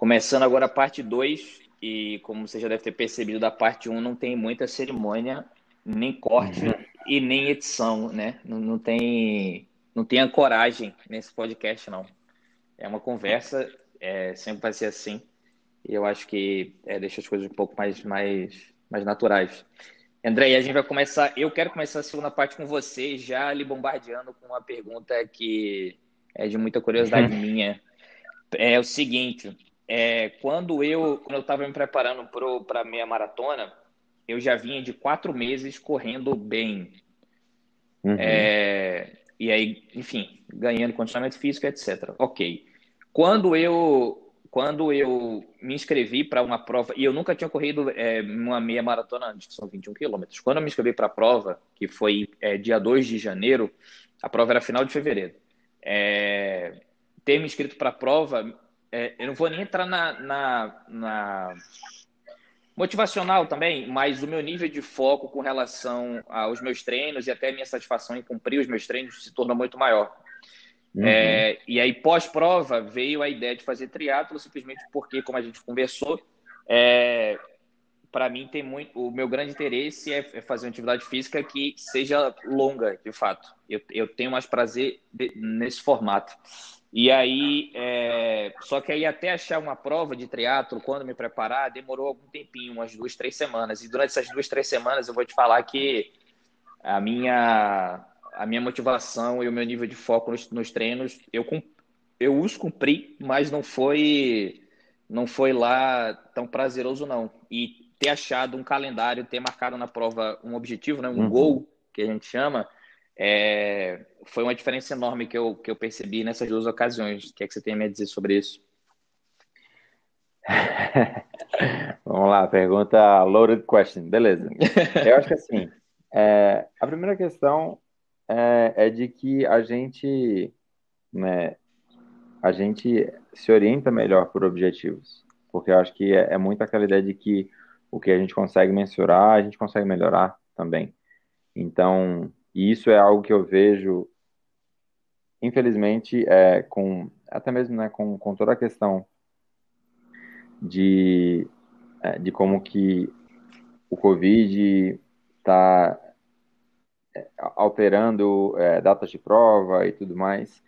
Começando agora a parte 2, e como você já deve ter percebido, da parte 1 um, não tem muita cerimônia, nem corte uhum. e nem edição, né? Não, não, tem, não tem ancoragem nesse podcast, não. É uma conversa, é, sempre vai ser assim. E eu acho que é, deixa as coisas um pouco mais, mais, mais naturais. André, a gente vai começar. Eu quero começar a segunda parte com você, já lhe bombardeando com uma pergunta que é de muita curiosidade uhum. minha. É o seguinte: é, quando eu estava me preparando para a meia maratona, eu já vinha de quatro meses correndo bem. Uhum. É, e aí, enfim, ganhando condicionamento físico, etc. Ok. Quando eu quando eu me inscrevi para uma prova, e eu nunca tinha corrido é, uma meia maratona antes, que são 21 quilômetros. Quando eu me inscrevi para a prova, que foi é, dia 2 de janeiro, a prova era final de fevereiro. É, ter me inscrito para a prova, é, eu não vou nem entrar na, na, na, motivacional também, mas o meu nível de foco com relação aos meus treinos e até a minha satisfação em cumprir os meus treinos se tornou muito maior. Uhum. É, e aí, pós-prova, veio a ideia de fazer triatlo simplesmente porque, como a gente conversou, é, para mim tem muito. O meu grande interesse é, é, fazer uma atividade física que seja longa, de fato. Eu, eu tenho mais prazer nesse formato. E aí, é, só que aí até achar uma prova de triatlo, quando me preparar, demorou algum tempinho, umas duas, três semanas. E durante essas duas, três semanas, eu vou te falar que a minha a minha motivação e o meu nível de foco nos, nos treinos, eu, eu os cumpri, mas não foi não foi lá tão prazeroso não. E ter achado um calendário, ter marcado na prova um objetivo, né, um uhum. gol que a gente chama, é, foi uma diferença enorme que eu, que eu percebi nessas duas ocasiões. O que é que você tem a me dizer sobre isso? Vamos lá, pergunta loaded question. Beleza. Eu acho que assim, é, a primeira questão é, é de que a gente, né, a gente se orienta melhor por objetivos, porque eu acho que é, é muito aquela ideia de que o que a gente consegue mensurar, a gente consegue melhorar também. Então, isso é algo que eu vejo, infelizmente, é, com até mesmo né, com, com toda a questão de, é, de como que o Covid está alterando é, datas de prova e tudo mais,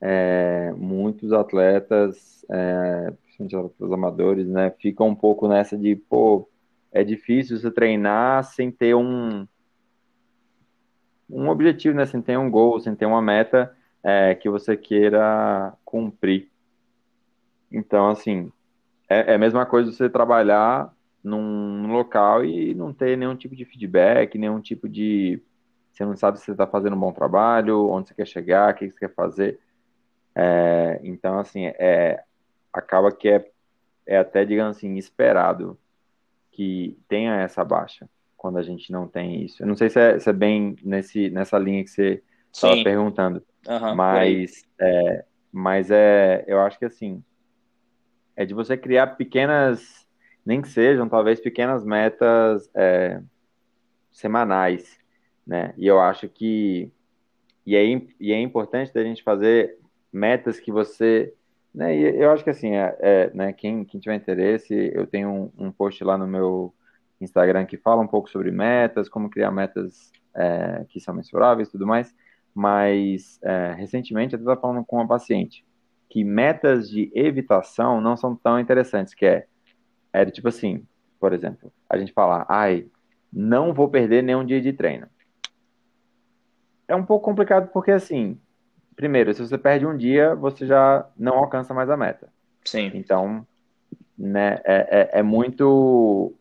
é, muitos atletas, é, principalmente os amadores, né, ficam um pouco nessa de, pô, é difícil você treinar sem ter um, um objetivo, né, sem ter um gol, sem ter uma meta é, que você queira cumprir. Então, assim, é, é a mesma coisa você trabalhar num, num local e não ter nenhum tipo de feedback, nenhum tipo de você não sabe se você está fazendo um bom trabalho, onde você quer chegar, o que você quer fazer. É, então, assim, é, acaba que é, é até, digamos assim, esperado que tenha essa baixa quando a gente não tem isso. Eu não sei se é, se é bem nesse, nessa linha que você estava perguntando, uhum, mas, é, mas é, eu acho que assim, é de você criar pequenas, nem que sejam, talvez pequenas metas é, semanais, né? E eu acho que e é, e é importante a gente fazer metas que você, né? E eu acho que assim, é, é né? Quem, quem tiver interesse, eu tenho um, um, post lá no meu Instagram que fala um pouco sobre metas, como criar metas é, que são mensuráveis, e tudo mais. Mas é, recentemente eu estava falando com uma paciente que metas de evitação não são tão interessantes, que é, é tipo assim, por exemplo, a gente falar, ai, não vou perder nenhum dia de treino é um pouco complicado porque, assim, primeiro, se você perde um dia, você já não alcança mais a meta. Sim. Então, né, é, é, é muito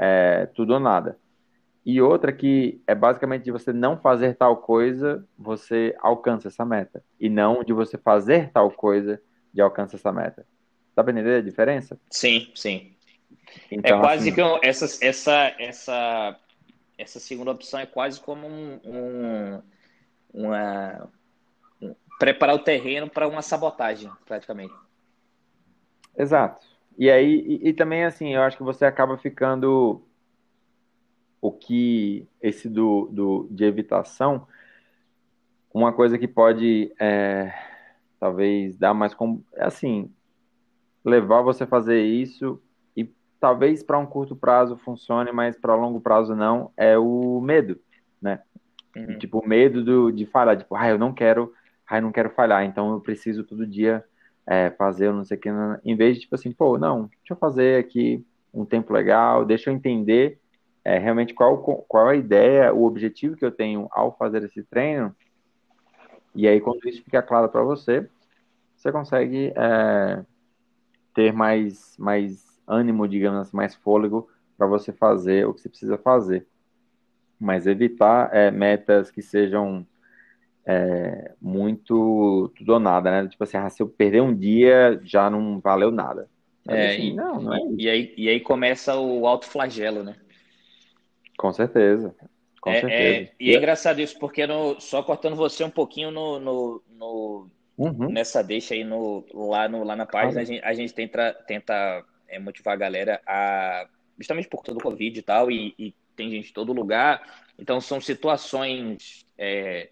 é, tudo ou nada. E outra que é basicamente de você não fazer tal coisa, você alcança essa meta. E não de você fazer tal coisa, de alcança essa meta. Dá pra entender a diferença? Sim, sim. Então, é quase assim, que essa, essa, essa, essa segunda opção é quase como um, um uma um, preparar o terreno para uma sabotagem, praticamente. Exato. E aí, e, e, também assim, eu acho que você acaba ficando o que esse do, do de evitação, uma coisa que pode é, talvez dar mais com assim, levar você a fazer isso e talvez para um curto prazo funcione, mas para longo prazo não, é o medo, né? Uhum. Tipo, o medo do, de falhar, tipo, ah, eu não quero, ah, eu não quero falhar, então eu preciso todo dia é, fazer, eu não sei o que, em vez de tipo assim, pô, não, deixa eu fazer aqui um tempo legal, deixa eu entender é, realmente qual, qual a ideia, o objetivo que eu tenho ao fazer esse treino, e aí quando isso fica claro para você, você consegue é, ter mais, mais ânimo, digamos assim, mais fôlego para você fazer o que você precisa fazer. Mas evitar é, metas que sejam é, muito tudo ou nada, né? Tipo assim, ah, se eu perder um dia, já não valeu nada. É, assim, e, não, não é e aí, e aí começa o autoflagelo, né? Com certeza. Com é, certeza. É, e é engraçado isso, porque no, só cortando você um pouquinho no, no, no uhum. nessa deixa aí no, lá, no, lá na página, a gente, a gente tenta, tenta é, motivar a galera a. Justamente por conta do Covid e tal, e, e tem gente em todo lugar. Então são situações é,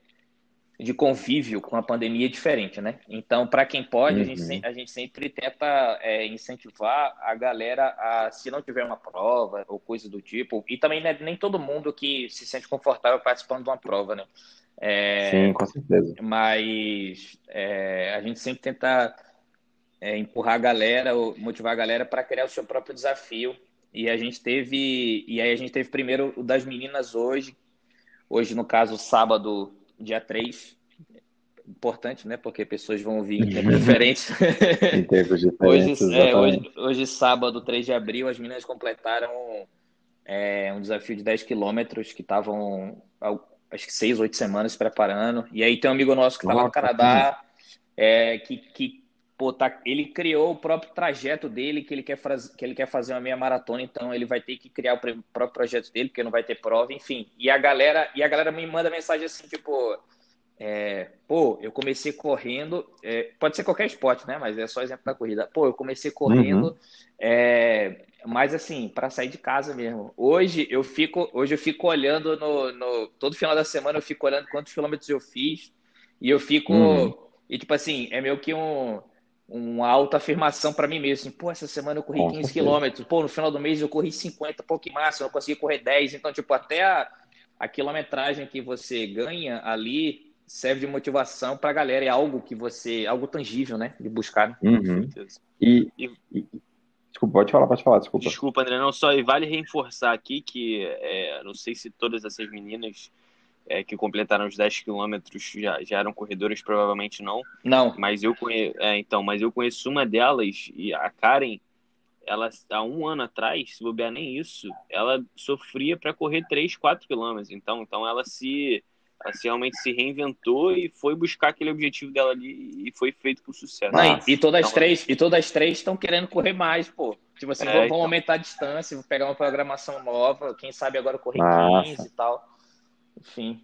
de convívio com a pandemia é diferente, né? Então, para quem pode, uhum. a, gente, uhum. a gente sempre tenta é, incentivar a galera a, se não tiver uma prova ou coisa do tipo, e também né, nem todo mundo que se sente confortável participando de uma prova, né? É, Sim, com certeza. Mas é, a gente sempre tenta é, empurrar a galera, motivar a galera para criar o seu próprio desafio. E a gente teve, e aí a gente teve primeiro o das meninas hoje, hoje no caso sábado dia 3. Importante, né? Porque pessoas vão vir em tempos diferentes. em tempos diferentes. hoje, é, hoje, hoje, sábado, 3 de abril, as meninas completaram é, um desafio de 10 quilômetros que estavam, acho que 6, 8 semanas preparando. E aí tem um amigo nosso que estava no Canadá, é, que, que pô, tá, ele criou o próprio trajeto dele, que ele, quer faz, que ele quer fazer uma meia maratona, então ele vai ter que criar o próprio projeto dele, porque não vai ter prova, enfim. E a galera, e a galera me manda mensagem assim, tipo, é, pô, eu comecei correndo, é, pode ser qualquer esporte, né? Mas é só exemplo da corrida. Pô, eu comecei correndo, uhum. é, mas assim, para sair de casa mesmo. Hoje eu fico, hoje eu fico olhando no, no, todo final da semana eu fico olhando quantos quilômetros eu fiz e eu fico uhum. e tipo assim, é meio que um uma autoafirmação para mim mesmo. Assim, pô, essa semana eu corri Com 15 quilômetros. Pô, no final do mês eu corri 50, pô, que massa, eu não consegui correr 10. Então, tipo, até a, a quilometragem que você ganha ali serve de motivação para a galera. É algo que você, algo tangível, né? De buscar. Né? Uhum. E, e, e, Desculpa, pode falar, pode falar, desculpa. Desculpa, André, não só. E vale reforçar aqui que, é, não sei se todas essas meninas é, que completaram os 10 quilômetros já, já eram corredoras, provavelmente não. Não. Mas eu, conhe... É, então, mas eu conheço uma delas, e a Karen, ela há um ano atrás, se bobear nem isso, ela sofria para correr 3, 4 quilômetros. Então, então ela se ela se realmente se reinventou e foi buscar aquele objetivo dela ali e foi feito com sucesso. Não, e, todas as então, três e todas as três estão querendo correr mais, pô. Tipo assim, é, vamos, então... aumentar a distância, vou pegar uma programação nova, quem sabe agora correr Nossa. 15 e tal. Enfim.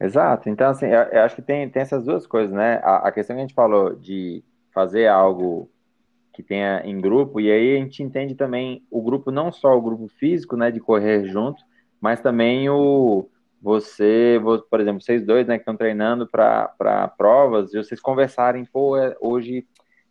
Exato. Então, assim, eu, eu, acho que tem, tem essas duas coisas, né? A, a, questão que a gente falou de fazer algo que tenha em grupo, e aí a gente entende também o grupo, não só o grupo físico, né, de correr junto, mas também o você, por exemplo, vocês dois, né, que estão treinando para provas, e vocês conversarem, pô, é, hoje,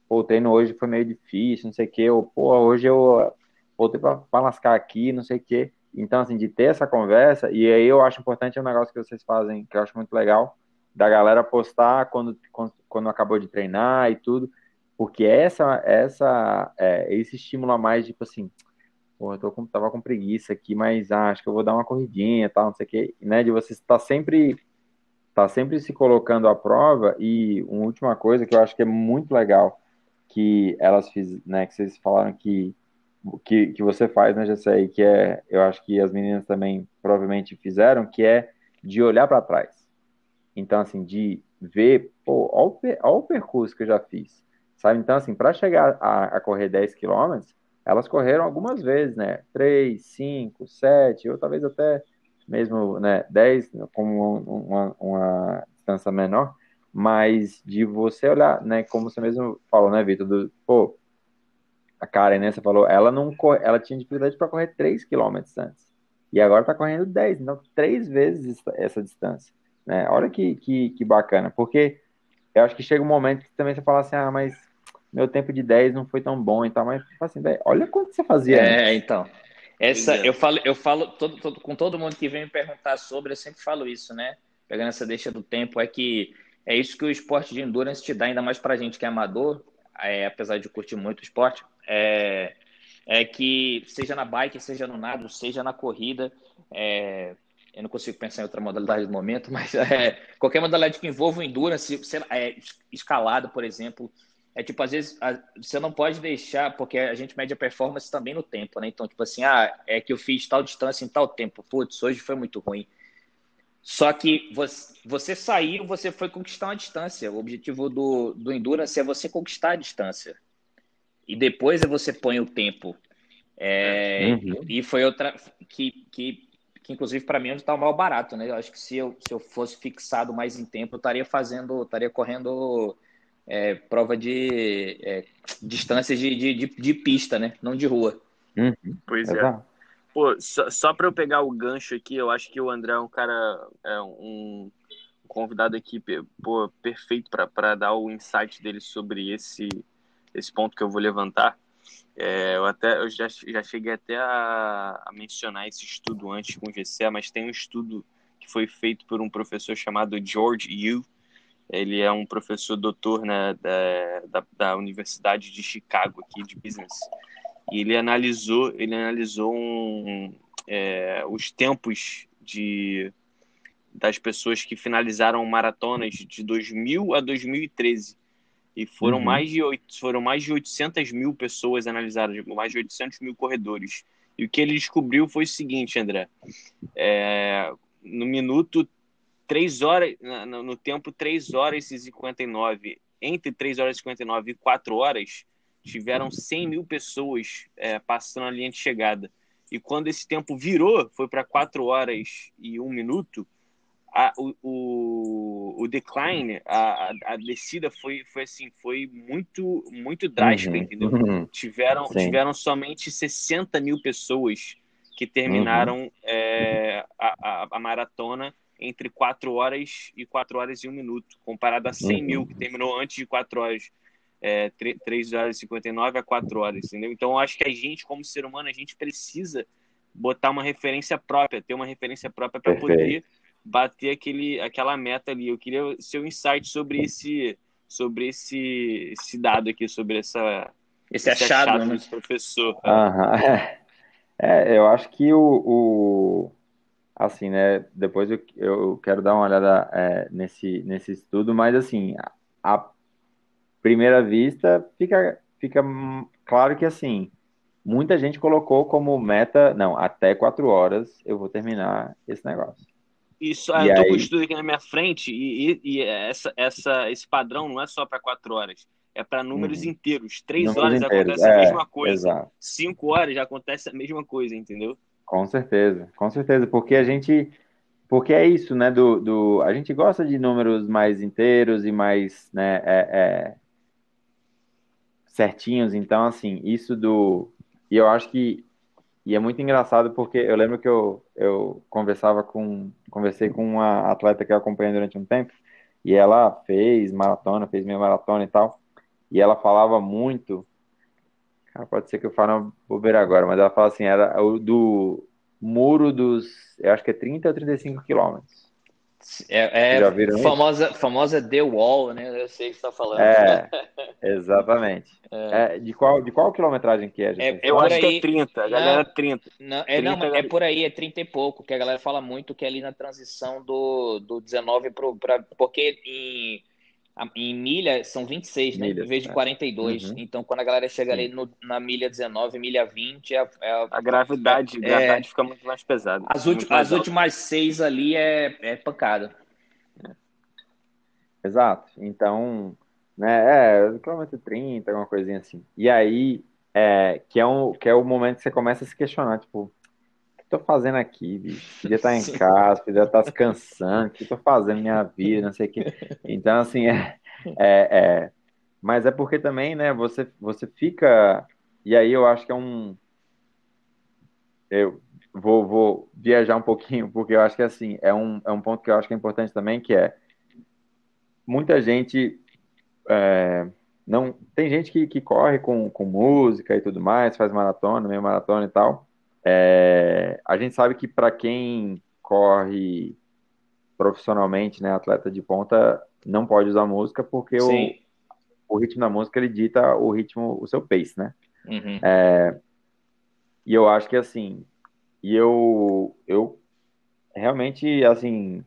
pô, o treino hoje foi meio difícil, não sei o quê, ou, pô, hoje eu voltei para lascar aqui, não sei o quê. Então, assim, de ter essa conversa, e aí eu acho importante um negócio que vocês fazem, que eu acho muito legal, da galera postar quando, quando, acabou de treinar e tudo, porque essa, essa, é, esse estímulo a mais, tipo assim, pô, eu tô com, tava com preguiça aqui, mas ah, acho que eu vou dar uma corridinha tal, não sei o quê, né, de você estar sempre, tá sempre se colocando à prova, e uma última coisa que eu acho que é muito legal, que elas fiz, né, que vocês falaram que que, que você faz, né, Jessé, que é, eu acho que as meninas também provavelmente fizeram, que é de olhar para trás. Então, assim, de ver, pô, olha o, percurso que eu já fiz, sabe? Então, assim, para chegar a, a, correr 10 quilômetros, elas correram algumas vezes, né? 3, 5, 7, ou talvez até mesmo, né, 10, como uma, uma distância menor, mas de você olhar, né, como você mesmo falou, né, Vitor, pô, a Karen, né? Você falou, ela não corre, ela tinha dificuldade para correr 3 km antes. E agora está correndo 10, então três vezes essa distância. Né? Olha que, que, que bacana, porque eu acho que chega um momento que também você fala assim, ah, mas meu tempo de 10 não foi tão bom e tal, mas tipo assim, véio, olha quanto você fazia. É, então. Essa, eu falo, eu falo todo, todo, com todo mundo que vem me perguntar sobre, eu sempre falo isso, né? Pegando essa deixa do tempo, é que é isso que o esporte de endurance te dá, ainda mais pra gente que é amador, é, apesar de curtir muito o esporte, é, é que seja na bike, seja no nado, seja na corrida, é, eu não consigo pensar em outra modalidade no momento, mas é, qualquer modalidade que envolva o endurance, é, escalada, por exemplo, é tipo, às vezes a, você não pode deixar, porque a gente mede a performance também no tempo, né? Então, tipo assim, ah, é que eu fiz tal distância em tal tempo. Putz, hoje foi muito ruim. Só que você, você saiu, você foi conquistar uma distância. O objetivo do, do Endurance é você conquistar a distância. E depois é você põe o tempo. É, uhum. E foi outra que, que, que inclusive, para mim, é está o mal barato, né? Eu acho que se eu, se eu fosse fixado mais em tempo, eu estaria fazendo, estaria correndo é, prova de é, distâncias de, de, de, de, pista, né? Não de rua. Uhum. Pois é. Pô, só, só para eu pegar o gancho aqui, eu acho que o André é um cara, é um convidado aqui pô, perfeito para dar o insight dele sobre esse, esse ponto que eu vou levantar. É, eu até eu já, já cheguei até a, a, mencionar esse estudo antes com o GCA, mas tem um estudo que foi feito por um professor chamado George Yu, ele é um professor doutor né, da, da, da, Universidade de Chicago aqui de business e ele analisou ele analisou um, é, os tempos de das pessoas que finalizaram maratonas de 2000 a 2013 e foram uhum. mais de foram mais de 800 mil pessoas analisadas mais de 800 mil corredores e o que ele descobriu foi o seguinte André é, no minuto 3 horas, no, no tempo 3 horas e 59, entre 3 horas e 59 e 4 horas, tiveram 100 mil pessoas é, passando a linha de chegada. E quando esse tempo virou, foi para 4 horas e 1 minuto, a, o, o, decline, a, a, descida foi, foi assim, foi muito, muito drástica, uhum, entendeu? Uhum, tiveram, tiveram somente 60 mil pessoas que terminaram uhum. é, a, a, maratona entre 4 horas e 4 horas e 1 minuto, comparado a 100 mil, que terminou antes de 4 horas. É, 3 horas e 59 a 4 horas, entendeu? Então, eu acho que a gente, como ser humano, a gente precisa botar uma referência própria, ter uma referência própria para poder bater aquele, aquela meta ali. Eu queria seu insight sobre esse, sobre esse, esse dado aqui, sobre essa, esse, esse achado, achado né? professor. Uhum. É, eu acho que o, o, assim, né? Depois eu, eu quero dar uma olhada é, nesse, nesse estudo, mas assim, a primeira vista fica, fica claro que assim, muita gente colocou como meta, não, até quatro horas eu vou terminar esse negócio. Isso, e eu tô aí... com o estudo aqui na minha frente e, e, e essa, essa, esse padrão não é só para quatro horas, é para números uhum. inteiros. Três números horas inteiros. acontece é, a mesma coisa. Exato. Cinco horas já acontece a mesma coisa, entendeu? Com certeza, com certeza, porque a gente, porque é isso, né, do, do a gente gosta de números mais inteiros e mais, né, é, é, certinhos, então, assim, isso do, e eu acho que, e é muito engraçado porque eu lembro que eu, eu conversava com, conversei com uma atleta que eu acompanhei durante um tempo, e ela fez maratona, fez meia maratona e tal, e ela falava muito Cara, pode ser que eu fale uma bobeira agora, mas ela fala assim, era o do muro dos, eu acho que é 30 ou 35 quilômetros. É, é famosa, famosa The Wall, né? Eu sei o que você está falando. É, exatamente. É. É, de, qual, de qual quilometragem que é? é eu acho aí, que é 30, a galera 30. Não, é, 30 não, é por aí, é 30 e pouco, que a galera fala muito que é ali na transição do, do 19 para. Porque em em milha são 26, né? Milhas, em vez de 42. É. Uhum. Então, quando a galera chega Sim. ali no, na milha 19, milha 20, é, é a gravidade, é, gravidade fica muito mais pesada. As, ulti, as últimas seis ali é, é pancada. Exato. Então, né, é quilômetro 30, alguma coisinha assim. E aí, é, que, é um, que é o momento que você começa a se questionar, tipo, que tô fazendo aqui, bicho? Podia estar em casa, podia estar descansando, o que tô fazendo minha vida, não sei o que. Então, assim, é, é, é, mas é porque também, né, você, você fica, e aí eu acho que é um, eu vou, vou viajar um pouquinho, porque eu acho que, assim, é um, é um ponto que eu acho que é importante também, que é, muita gente é, não tem gente que, que corre com, com música e tudo mais, faz maratona, meia maratona e tal. É, a gente sabe que para quem corre profissionalmente, né, atleta de ponta, não pode usar música porque o, o ritmo da música ele dita o ritmo, o seu pace, né? Uhum. É, e eu acho que assim, e eu, eu realmente assim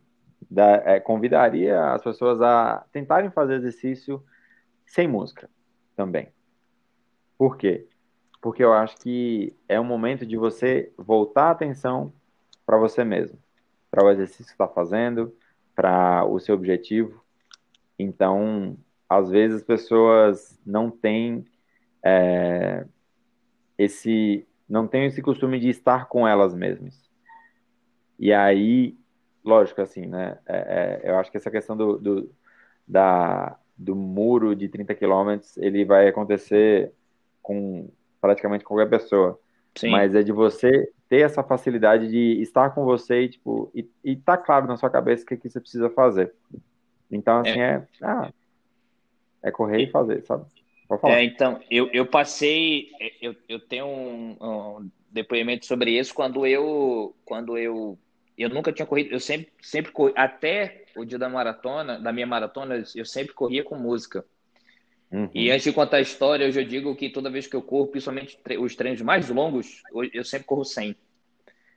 da, é, convidaria as pessoas a tentarem fazer exercício sem música também. Por quê? Porque eu acho que é um momento de você voltar a atenção para você mesmo, para o exercício que está fazendo, para o seu objetivo. Então, às vezes as pessoas não têm é, esse não têm esse costume de estar com elas mesmas. E aí, lógico, assim, né? É, é, eu acho que essa questão do, do, da, do muro de 30 quilômetros, ele vai acontecer com praticamente qualquer pessoa. Sim. Mas é de você ter essa facilidade de estar com você e, tipo, e, e tá claro na sua cabeça o que, que você precisa fazer. Então, assim, é, é, ah, é correr e fazer, sabe? É, então, eu, eu passei, eu, eu tenho um, um depoimento sobre isso quando eu, quando eu eu nunca tinha corrido, eu sempre, sempre corri, até o dia da maratona, da minha maratona, eu sempre corria com música. Uhum. E antes de contar a história, eu já digo que toda vez que eu corro, principalmente os treinos mais longos, eu sempre corro sem.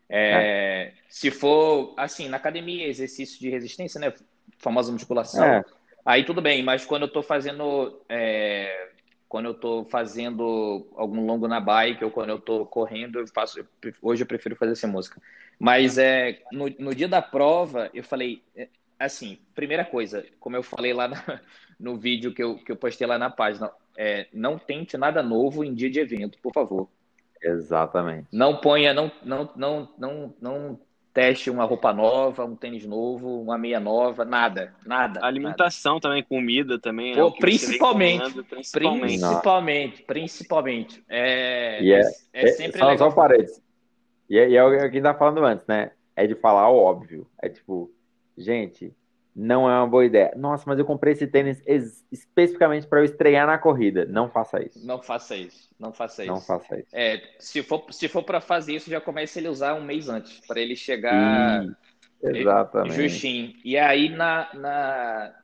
É, é. Se for, assim, na academia, exercício de resistência, né? Famosa musculação, é. aí tudo bem, mas quando eu tô fazendo. É, quando eu tô fazendo algum longo na bike ou quando eu tô correndo, eu faço. Hoje eu prefiro fazer sem música. Mas é, no, no dia da prova, eu falei, é, assim, primeira coisa, como eu falei lá na, no vídeo que eu, que eu postei lá na página, é, não tente nada novo em dia de evento, por favor. Exatamente. Não ponha, não, não, não, não, não teste uma roupa nova, um tênis novo, uma meia nova, nada, nada. Alimentação nada. também, comida também. É Pô, principalmente, principalmente, principalmente, principalmente. É, e é, é, é sempre só, legal. Só paredes. E, é, e é o que a gente tá falando antes, né? É de falar o óbvio. É tipo, gente, não é uma boa ideia. Nossa, mas eu comprei esse tênis especificamente para eu estrear na corrida. Não faça isso. Não faça isso. Não faça isso. Não faça isso. É, se for, se for para fazer isso, já comece ele usar um mês antes, para ele chegar Exatamente. justinho. E aí, na, na.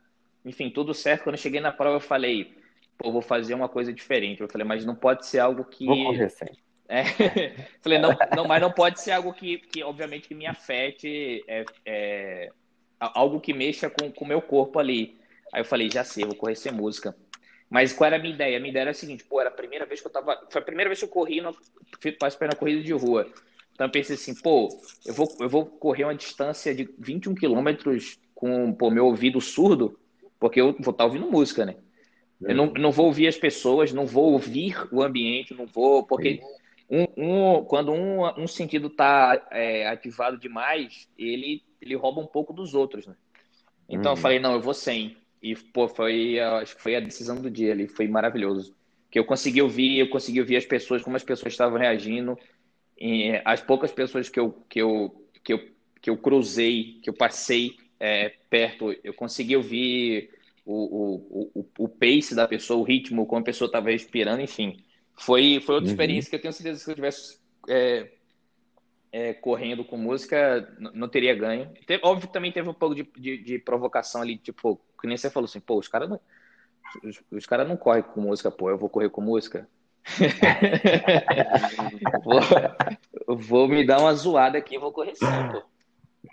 Enfim, tudo certo. Quando eu cheguei na prova, eu falei, pô, vou fazer uma coisa diferente. Eu falei, mas não pode ser algo que. Vou correr. É, falei, não, não, mas não pode ser algo que, que obviamente, que me afete, é, é, algo que mexa com o meu corpo ali. Aí eu falei, já sei, vou correr sem música. Mas qual era a minha ideia? A minha ideia era a seguinte, pô, era a primeira vez que eu tava. Foi a primeira vez que eu corri, no, participei na corrida de rua. Então eu pensei assim, pô, eu vou, eu vou correr uma distância de 21 quilômetros com pô, meu ouvido surdo, porque eu vou estar tá ouvindo música, né? Eu não, não vou ouvir as pessoas, não vou ouvir o ambiente, não vou. Porque um, um, quando um, um sentido está é, ativado demais, ele, ele rouba um pouco dos outros, né? Então uhum. eu falei, não, eu vou sem. E, pô, foi, acho que foi a decisão do dia ali, foi maravilhoso. Que eu consegui ouvir, eu consegui ouvir as pessoas, como as pessoas estavam reagindo. E as poucas pessoas que eu, que eu, que eu, que eu cruzei, que eu passei é, perto, eu consegui ouvir o, o, o, o pace da pessoa, o ritmo, como a pessoa estava respirando, enfim. Foi, foi outra uhum. experiência que eu tenho certeza que se eu tivesse é, é, correndo com música, não teria ganho. Teve, óbvio que também teve um pouco de, de, de, provocação ali, tipo, que nem você falou assim, pô, os caras não. Os, os caras não correm com música, pô, eu vou correr com música. vou, vou, me dar uma zoada aqui, vou correr sim, pô.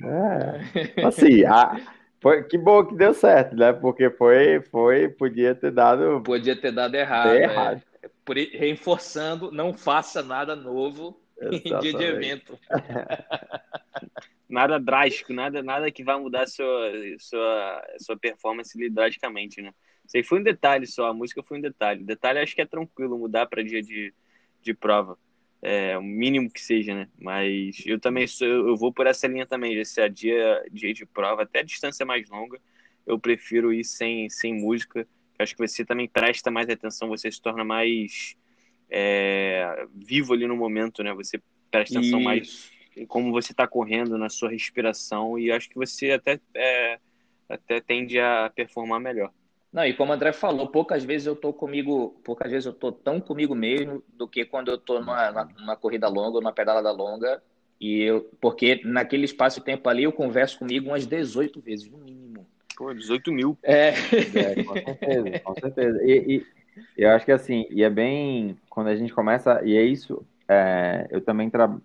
É, assim, a, foi, que bom que deu certo, né? Porque foi, foi, podia ter dado. Podia ter dado errado. É. errado. Reforçando, não faça nada novo Exatamente. em dia de evento. nada drástico, nada, nada que vai mudar a sua, sua, sua performance drasticamente, né? Aí foi um detalhe só, a música foi um detalhe. Detalhe acho que é tranquilo mudar para dia de, de prova. É, o mínimo que seja, né? Mas eu também sou, eu vou por essa linha também, se é dia, dia de prova, até a distância mais longa, eu prefiro ir sem, sem música acho que você também presta mais atenção, você se torna mais é, vivo ali no momento, né? Você presta atenção Isso. mais em como você está correndo, na sua respiração, e acho que você até, é, até tende a performar melhor. Não, e como o André falou, poucas vezes eu tô comigo, poucas vezes eu tô tão comigo mesmo do que quando eu tô numa, numa, corrida longa, numa pedalada longa, e eu, porque naquele espaço de tempo ali eu converso comigo umas 18 vezes, no mínimo. Pô, 18 mil. É. é com certeza, com certeza. E, e, eu acho que assim, e é bem, quando a gente começa, e é isso, é, eu também trabalho,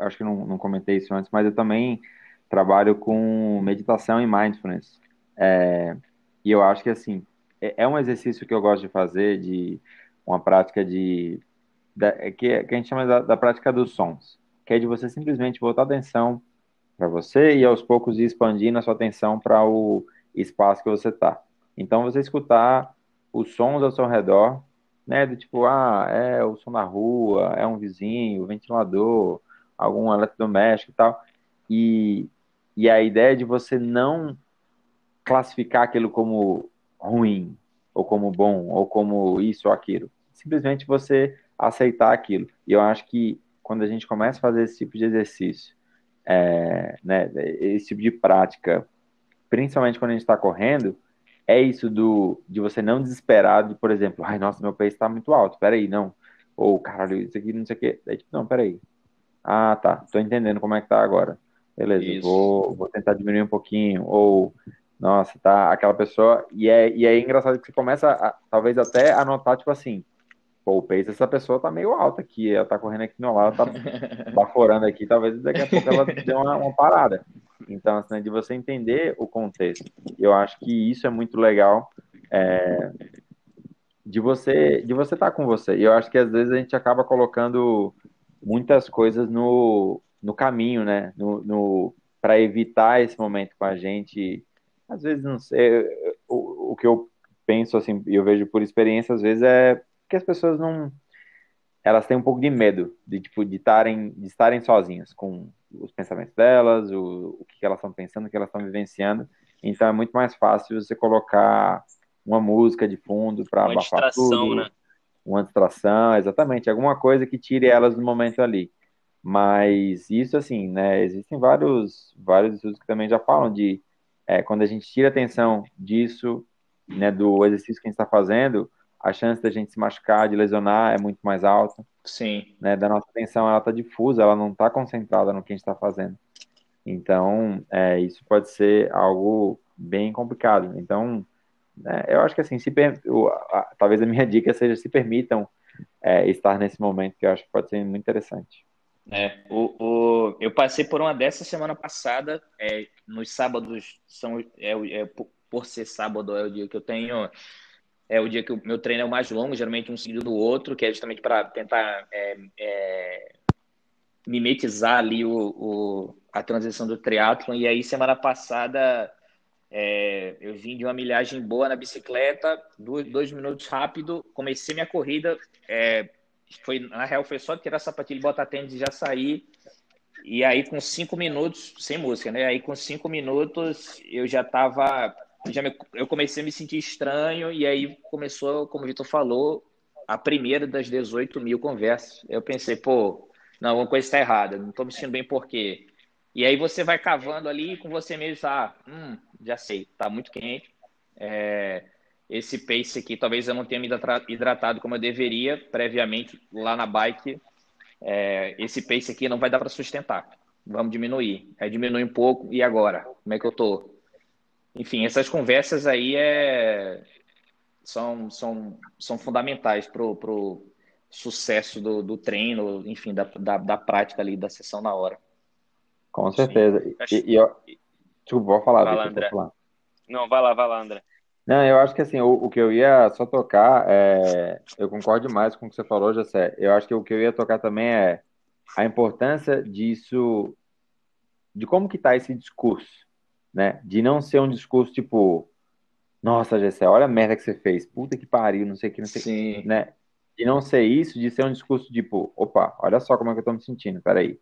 acho que não, não comentei isso antes, mas eu também trabalho com meditação e mindfulness. É, e eu acho que, assim, é, é, um exercício que eu gosto de fazer, de uma prática de. Da, é que, que, a gente chama da, da, prática dos sons, que é de você simplesmente voltar a atenção para você e aos poucos ir expandindo a sua atenção para o espaço que você está. Então, você escutar os sons ao seu redor, né? Do tipo, ah, é o som da rua, é um vizinho, ventilador, algum eletrodoméstico e tal. E, e a ideia de você não classificar aquilo como ruim, ou como bom, ou como isso ou aquilo. Simplesmente você aceitar aquilo. E eu acho que quando a gente começa a fazer esse tipo de exercício, é, né, esse tipo de prática, principalmente quando a gente está correndo, é isso do de você não desesperar de, por exemplo, ai, nossa, meu peso está muito alto, peraí, não. Ou, caralho, isso aqui não sei o quê. Daí, tipo, não, peraí. Ah, tá, tô entendendo como é que tá agora. Beleza, vou, vou tentar diminuir um pouquinho. Ou, nossa, tá, aquela pessoa. E é, e é engraçado que você começa, a, talvez até a notar, tipo assim, pô, o peso dessa pessoa tá meio alta aqui, ela tá correndo aqui no lado, tá baforando aqui, talvez daqui a pouco ela dê uma, uma parada. Então, assim, de você entender o contexto. Eu acho que isso é muito legal. É, de você de você estar tá com você. E eu acho que às vezes a gente acaba colocando muitas coisas no, no caminho, né? No, no para evitar esse momento com a gente. Às vezes não sei. O, o que eu penso assim, e eu vejo por experiência, às vezes é que as pessoas não elas têm um pouco de medo de tipo de estarem de estarem sozinhas com os pensamentos delas, o, o que elas estão pensando, o que elas estão vivenciando. Então é muito mais fácil você colocar uma música de fundo para abafar tudo, né? uma distração, exatamente, alguma coisa que tire elas do momento ali. Mas isso assim, né? Existem vários vários estudos que também já falam de é, quando a gente tira atenção disso, né, do exercício que a gente está fazendo, a chance da gente se machucar, de lesionar é muito mais alta. Sim. Né, da nossa atenção, ela está difusa, ela não está concentrada no que a gente está fazendo. Então, é, isso pode ser algo bem complicado. Então, é, eu acho que assim, se per... talvez a minha dica seja se permitam é, estar nesse momento, que eu acho que pode ser muito interessante. É, o, o, eu passei por uma dessa semana passada, é, nos sábados, são, é, é, por ser sábado é o dia que eu tenho é o dia que o meu treino é o mais longo, geralmente um seguido do outro, que é justamente para tentar é, é, mimetizar ali o, o, a transição do triatlon. E aí, semana passada, é, eu vim de uma milhagem boa na bicicleta, dois, dois minutos rápido, comecei minha corrida, é, foi, na real foi só tirar a sapatilha e botar tênis e já sair. E aí, com cinco minutos, sem música, né? Aí, com cinco minutos, eu já estava já me, eu comecei a me sentir estranho e aí começou, como o Vitor falou, a primeira das 18 mil conversas. Eu pensei, pô, não, alguma coisa está errada, não estou me sentindo bem por quê? E aí você vai cavando ali com você mesmo, ah, hum, já sei, tá muito quente. É, esse pace aqui, talvez eu não tenha me hidratado como eu deveria previamente lá na bike. É, esse pace aqui não vai dar para sustentar. Vamos diminuir. Aí diminui um pouco. E agora? Como é que eu tô? Enfim, essas conversas aí é, são, são, são fundamentais para o sucesso do, do treino, enfim, da, da, da, prática ali, da sessão na hora. Com certeza. E, e, eu, desculpa, vou falar, vai lá, André. Falar. Não, vai lá, vai lá, André. Não, eu acho que assim, o, o que eu ia só tocar, é, eu concordo demais com o que você falou, Jessé. Eu acho que o que eu ia tocar também é a importância disso, de como que tá esse discurso né? De não ser um discurso tipo, nossa, Gessé, olha a merda que você fez, puta que pariu, não sei o que, não sei Sim. né? De não ser isso, de ser um discurso tipo, opa, olha só como é que eu tô me sentindo, peraí,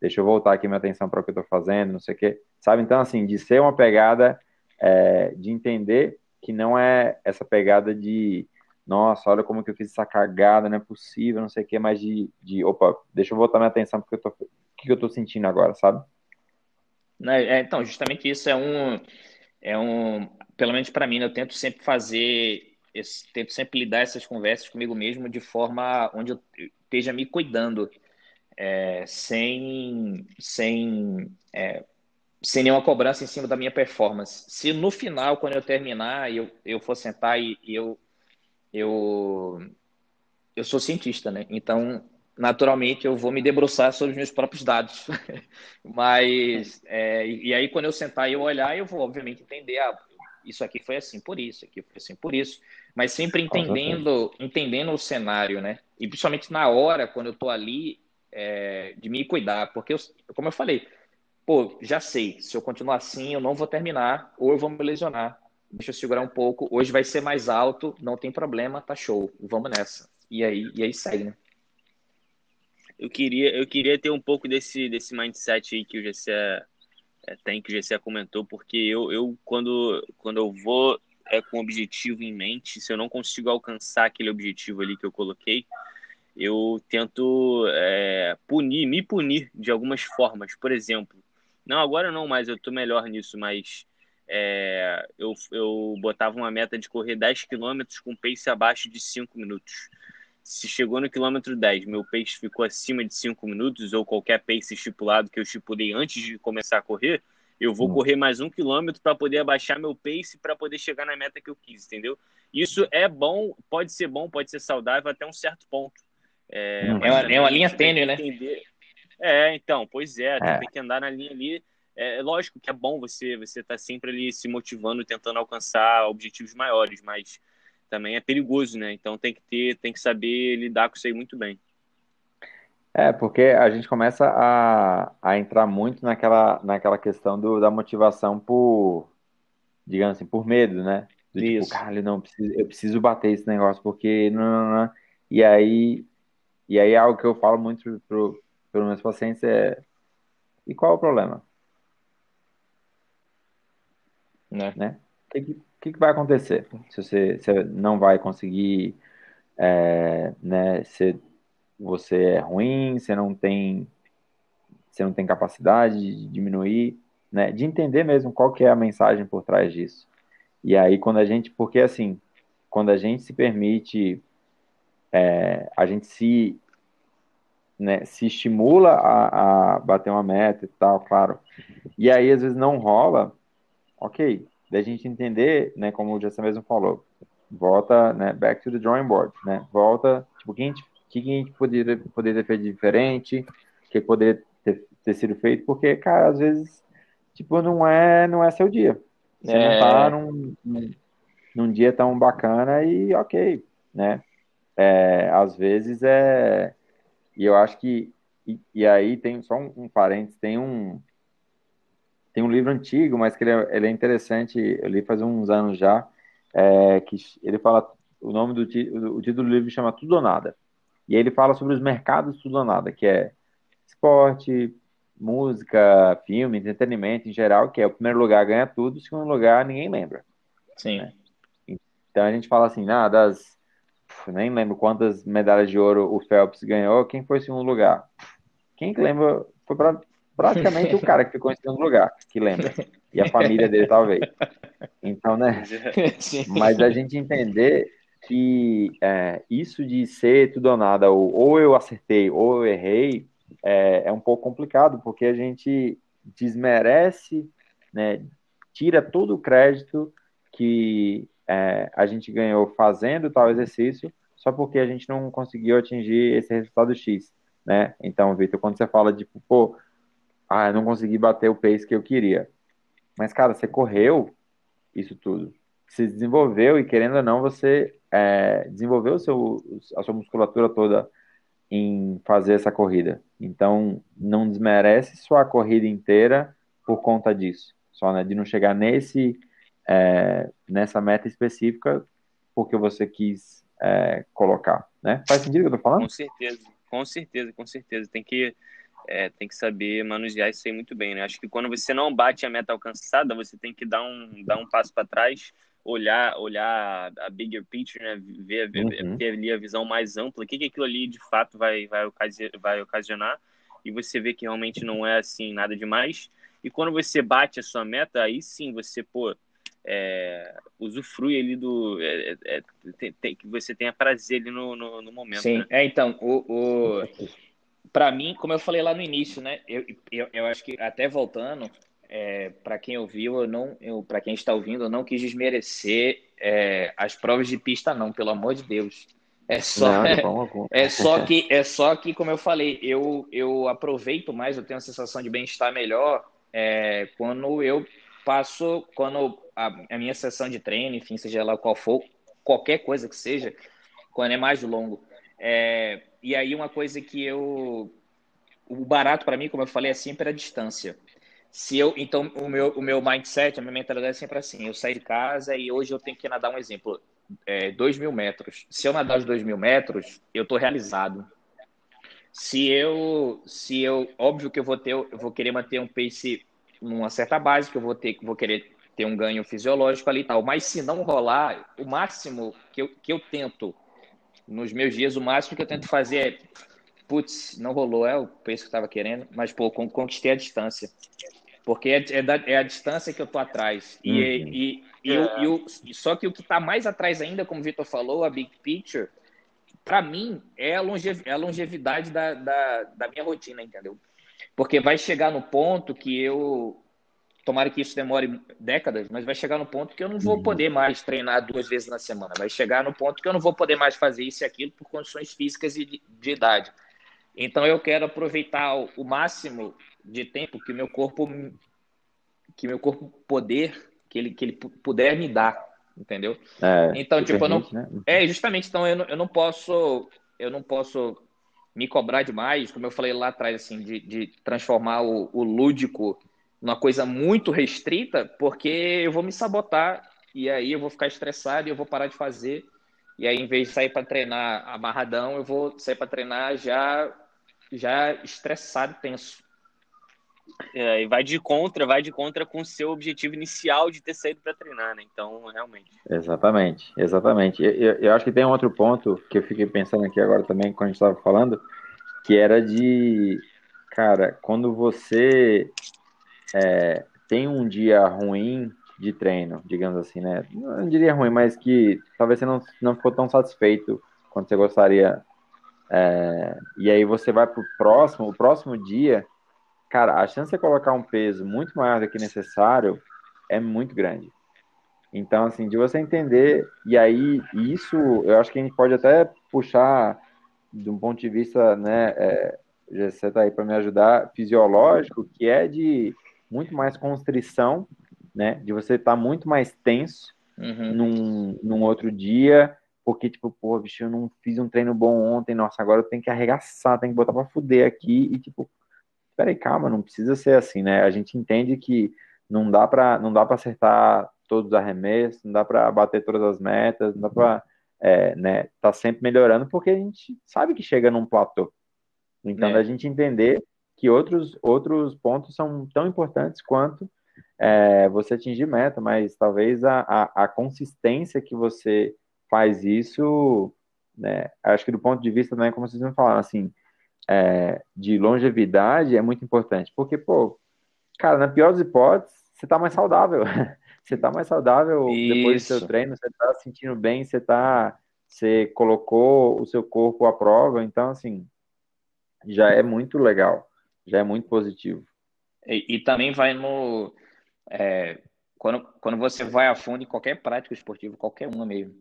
deixa eu voltar aqui minha atenção para o que eu tô fazendo, não sei o que, sabe? Então, assim, de ser uma pegada, é, de entender que não é essa pegada de, nossa, olha como que eu fiz essa cagada, não é possível, não sei o que, mas de, de opa, deixa eu voltar minha atenção porque eu tô, o que eu tô sentindo agora, sabe? Né? É, então, justamente isso é um é um, pelo menos para mim, eu tento sempre fazer, eu tento sempre lidar essas conversas comigo mesmo de forma onde eu esteja me cuidando, é, sem, sem, é, sem nenhuma cobrança em cima da minha performance. Se no final, quando eu terminar, eu, eu for sentar e eu, eu, eu sou cientista, né? Então, naturalmente, eu vou me debruçar sobre os meus próprios dados. Mas, é, e aí, quando eu sentar e eu olhar, eu vou, obviamente, entender, ah, isso aqui foi assim por isso, aqui foi assim por isso. Mas sempre entendendo, entendendo o cenário, né? E principalmente na hora, quando eu tô ali, é, de me cuidar. Porque, eu, como eu falei, pô, já sei, se eu continuar assim, eu não vou terminar, ou eu vou me lesionar. Deixa eu segurar um pouco. Hoje vai ser mais alto, não tem problema, tá show. Vamos nessa. E aí, e aí segue, né? Eu queria, eu queria ter um pouco desse, desse mindset aí que o GC é, tem, que o GC comentou, porque eu, eu quando, quando eu vou é, com objetivo em mente, se eu não consigo alcançar aquele objetivo ali que eu coloquei, eu tento é, punir, me punir de algumas formas. Por exemplo, não, agora não, mas eu tô melhor nisso, mas é, eu, eu botava uma meta de correr 10 km com pace abaixo de 5 minutos. Se chegou no quilômetro 10, meu pace ficou acima de 5 minutos, ou qualquer pace estipulado que eu estipulei antes de começar a correr, eu vou hum. correr mais um quilômetro para poder abaixar meu pace para poder chegar na meta que eu quis, entendeu? Isso é bom, pode ser bom, pode ser saudável até um certo ponto. É, hum. é, uma, é uma linha tênue, né? É, então, pois é, é, tem que andar na linha ali. É, é lógico que é bom você você estar tá sempre ali se motivando, tentando alcançar objetivos maiores, mas também é perigoso, né? Então tem que ter, tem que saber lidar com isso aí muito bem. É, porque a gente começa a, a entrar muito naquela, naquela questão do, da motivação por, digamos assim, por medo, né? Do tipo, isso. tipo, cara, não, eu preciso, eu preciso bater esse negócio, porque. Não, não, não. E aí, e aí algo que eu falo muito pro, para meus pacientes é e qual é o problema? Né? né? O que, que, que, vai acontecer se você, você não vai conseguir, é, né, se você é ruim, você não tem, você não tem capacidade de diminuir, né, de entender mesmo qual que é a mensagem por trás disso. E aí quando a gente, porque assim, quando a gente se permite, é, a gente se né, se estimula a, a bater uma meta e tal, claro. E aí, às vezes, não rola, ok. Da gente entender, né, como o Jessa mesmo falou, volta, né, back to the drawing board, né, volta, tipo, o que a gente, que a gente poderia, poderia ter feito diferente, o que poderia ter, ter sido feito, porque, cara, às vezes, tipo, não é, não é seu dia. Você é... não tá num, num, num dia tão bacana e ok, né, é, às vezes é e eu acho que. E, e aí tem só um, um parênteses, tem um. Tem um livro antigo, mas que ele é, ele é interessante, eu li faz uns anos já, é, que ele fala, o nome do o título do livro chama Tudo ou Nada. E ele fala sobre os mercados Tudo ou Nada, que é esporte, música, filme, entretenimento em geral, que é o primeiro lugar ganha tudo, o segundo lugar ninguém lembra. Sim. Né? Então a gente fala assim, ah, das nem lembro quantas medalhas de ouro o Phelps ganhou, quem foi em segundo lugar? Quem que lembra? Foi pra, praticamente o cara que ficou em segundo lugar, que lembra. E a família dele, talvez. Então, né? Mas a gente entender que é, isso de ser tudo ou nada, ou, ou eu acertei ou eu errei, é, é um pouco complicado, porque a gente desmerece, né, tira todo o crédito que é, a gente ganhou fazendo tal exercício, só porque a gente não conseguiu atingir esse resultado X, né? Então, Vitor, quando você fala de, pô, ah, eu não consegui bater o pace que eu queria. Mas, cara, você correu isso tudo. Você desenvolveu e, querendo ou não, você é, desenvolveu seu, a sua musculatura toda em fazer essa corrida. Então, não desmerece sua corrida inteira por conta disso. Só, né, de não chegar nesse é, nessa meta específica porque você quis é, colocar, né? Faz sentido o que eu tô falando? Com certeza, com certeza, com certeza. Tem que, é, tem que saber manusear isso aí muito bem, né? Acho que quando você não bate a meta alcançada, você tem que dar um, dar um passo para trás, olhar, olhar a bigger picture, né? Ver, uhum. ter ali a visão mais ampla, o que, que aquilo ali de fato vai, vai, vai ocasionar, e você vê que realmente não é assim nada demais. E quando você bate a sua meta, aí sim você, pô, é, usufrui ali do. É, é, tem, tem, que você tenha prazer ali no, no, no momento. Sim, né? é, então, o, o... para mim, como eu falei lá no início, né? Eu, eu, eu acho que até voltando, é, para quem ouviu, eu não, eu, para quem está ouvindo, eu não quis desmerecer é, as provas de pista, não, pelo amor de Deus. É só, não, é, é, só que, é só que, como eu falei, eu, eu aproveito mais, eu tenho uma sensação de bem-estar melhor é, quando eu passo, quando a, a, minha sessão de treino, enfim, seja lá qual for, qualquer coisa que seja, quando é mais longo. É, e aí uma coisa que eu, o barato para mim, como eu falei, é sempre a distância. Se eu, então o meu, o meu mindset, a minha mentalidade é sempre assim. Eu saio de casa e hoje eu tenho que nadar um exemplo, é, dois mil metros. Se eu nadar os dois mil metros, eu estou realizado. Se eu, se eu, óbvio que eu vou ter, eu vou querer manter um pace numa certa base, que eu vou ter, vou querer ter um ganho fisiológico ali e tal. Mas se não rolar, o máximo que eu, que eu tento, nos meus dias, o máximo que eu tento fazer é, putz, não rolou, é o preço que eu estava querendo, mas, pô, conquistei a distância. Porque é, é, da, é a distância que eu tô atrás. E, uhum. e, e, é. eu, só que o que está mais atrás ainda, como o Vitor falou, a big picture, para mim, é a, longev, é a longevidade da, da, da minha rotina, entendeu? Porque vai chegar no ponto que eu. Tomara que isso demore décadas, mas vai chegar no ponto que eu não vou uhum. poder mais treinar duas vezes na semana. Vai chegar no ponto que eu não vou poder mais fazer isso e aquilo por condições físicas e de, de idade. Então eu quero aproveitar o, o máximo de tempo que meu corpo que meu corpo poder que ele que ele puder me dar, entendeu? É, então tipo eu não né? é justamente então eu não, eu não posso eu não posso me cobrar demais, como eu falei lá atrás, assim, de, de transformar o, o lúdico numa coisa muito restrita, porque eu vou me sabotar e aí eu vou ficar estressado e eu vou parar de fazer. E aí, em vez de sair para treinar amarradão, eu vou sair para treinar já, já estressado, tenso. É, e vai de contra, vai de contra com o seu objetivo inicial de ter saído para treinar, né? Então, realmente. Exatamente, exatamente. Eu, eu, acho que tem um outro ponto que eu fiquei pensando aqui agora também, quando a gente estava falando, que era de, cara, quando você é, tem um dia ruim de treino, digamos assim, né? Não diria ruim, mas que talvez você não, não ficou tão satisfeito quanto você gostaria. É, e aí você vai pro próximo, o próximo dia cara, a chance de colocar um peso muito maior do que necessário é muito grande. Então, assim, de você entender, e aí isso eu acho que a gente pode até puxar de um ponto de vista, né, é, você está aí para me ajudar, fisiológico, que é de muito mais constrição, né, de você estar tá muito mais tenso uhum. num, num outro dia, porque, tipo, pô, bicho, eu não fiz um treino bom ontem, nossa, agora eu tenho que arregaçar, tenho que botar para fuder aqui, e, tipo, peraí, calma, não precisa ser assim, né? A gente entende que não dá para não dá para acertar todos os arremessos, não dá para bater todas as metas, não dá para é, né, tá sempre melhorando porque a gente sabe que chega num platô. Então, é. a gente entender que outros outros pontos são tão importantes quanto é, você atingir meta, mas talvez a, a, a, consistência que você faz isso, né, acho que do ponto de vista também, como vocês me falaram, assim, é, de longevidade é muito importante. Porque, pô, cara, na pior das hipóteses, você tá mais saudável. você tá mais saudável Isso. depois do seu treino, você tá se sentindo bem, você tá. Você colocou o seu corpo à prova, então, assim, já é muito legal, já é muito positivo. E, e também vai no. É, quando, quando você vai a fundo em qualquer prática esportiva, qualquer uma mesmo,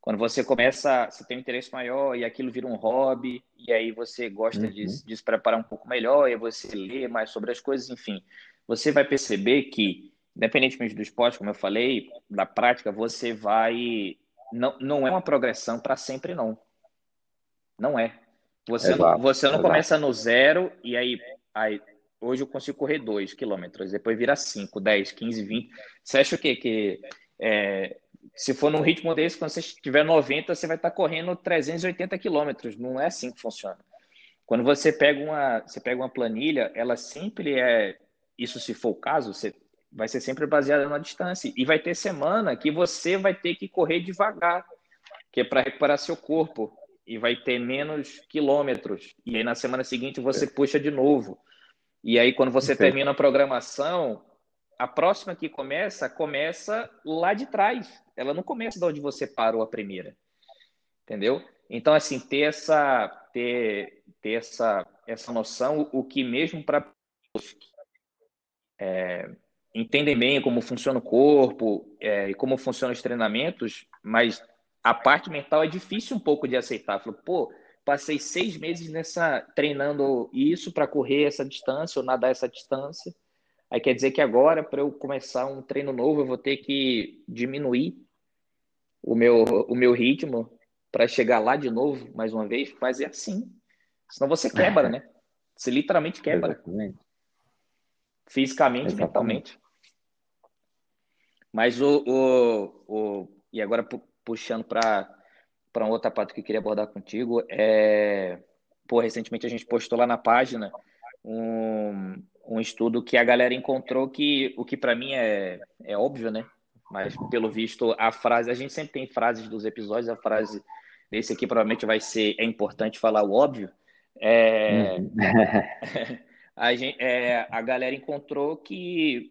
quando você começa, você tem um interesse maior e aquilo vira um hobby, e aí você gosta uhum. de, de se preparar um pouco melhor, e você lê mais sobre as coisas, enfim, você vai perceber que, independentemente do esporte, como eu falei, da prática, você vai. Não, não é uma progressão para sempre, não. Não é. Você exato, não, você não começa no zero e aí, aí hoje eu consigo correr 2 quilômetros, depois vira 5, 10, 15, 20. Você acha o quê? Que é, se for num ritmo desse, quando você tiver 90, você vai estar correndo 380 quilômetros. Não é assim que funciona. Quando você pega uma, você pega uma planilha, ela sempre é, isso se for o caso, você vai ser sempre baseada na distância. E vai ter semana que você vai ter que correr devagar, que é para recuperar seu corpo. E vai ter menos quilômetros. E aí na semana seguinte você puxa de novo. E aí quando você termina a programação, a próxima que começa, começa lá de trás. Ela não começa de onde você parou a primeira. Entendeu? Então, assim, ter essa, ter, ter essa, essa noção, o que mesmo para é, entendem bem como funciona o corpo é, e como funcionam os treinamentos, mas a parte mental é difícil um pouco de aceitar. Falou, pô, passei seis meses nessa treinando isso para correr essa distância ou nadar essa distância. Aí quer dizer que agora, para eu começar um treino novo, eu vou ter que diminuir o meu, o meu ritmo para chegar lá de novo, mais uma vez. Mas é assim. Senão você quebra, né? Você literalmente quebra. Exatamente. Fisicamente, Exatamente. mentalmente. Mas o, o, o. E agora puxando para para uma outra parte que eu queria abordar contigo é. Pô, recentemente a gente postou lá na página um, um estudo que a galera encontrou que o que para mim é, é óbvio, né? Mas pelo visto a frase, a gente sempre tem frases dos episódios, a frase desse aqui provavelmente vai ser é importante falar o óbvio. É, uhum. a, gente, é, a galera encontrou que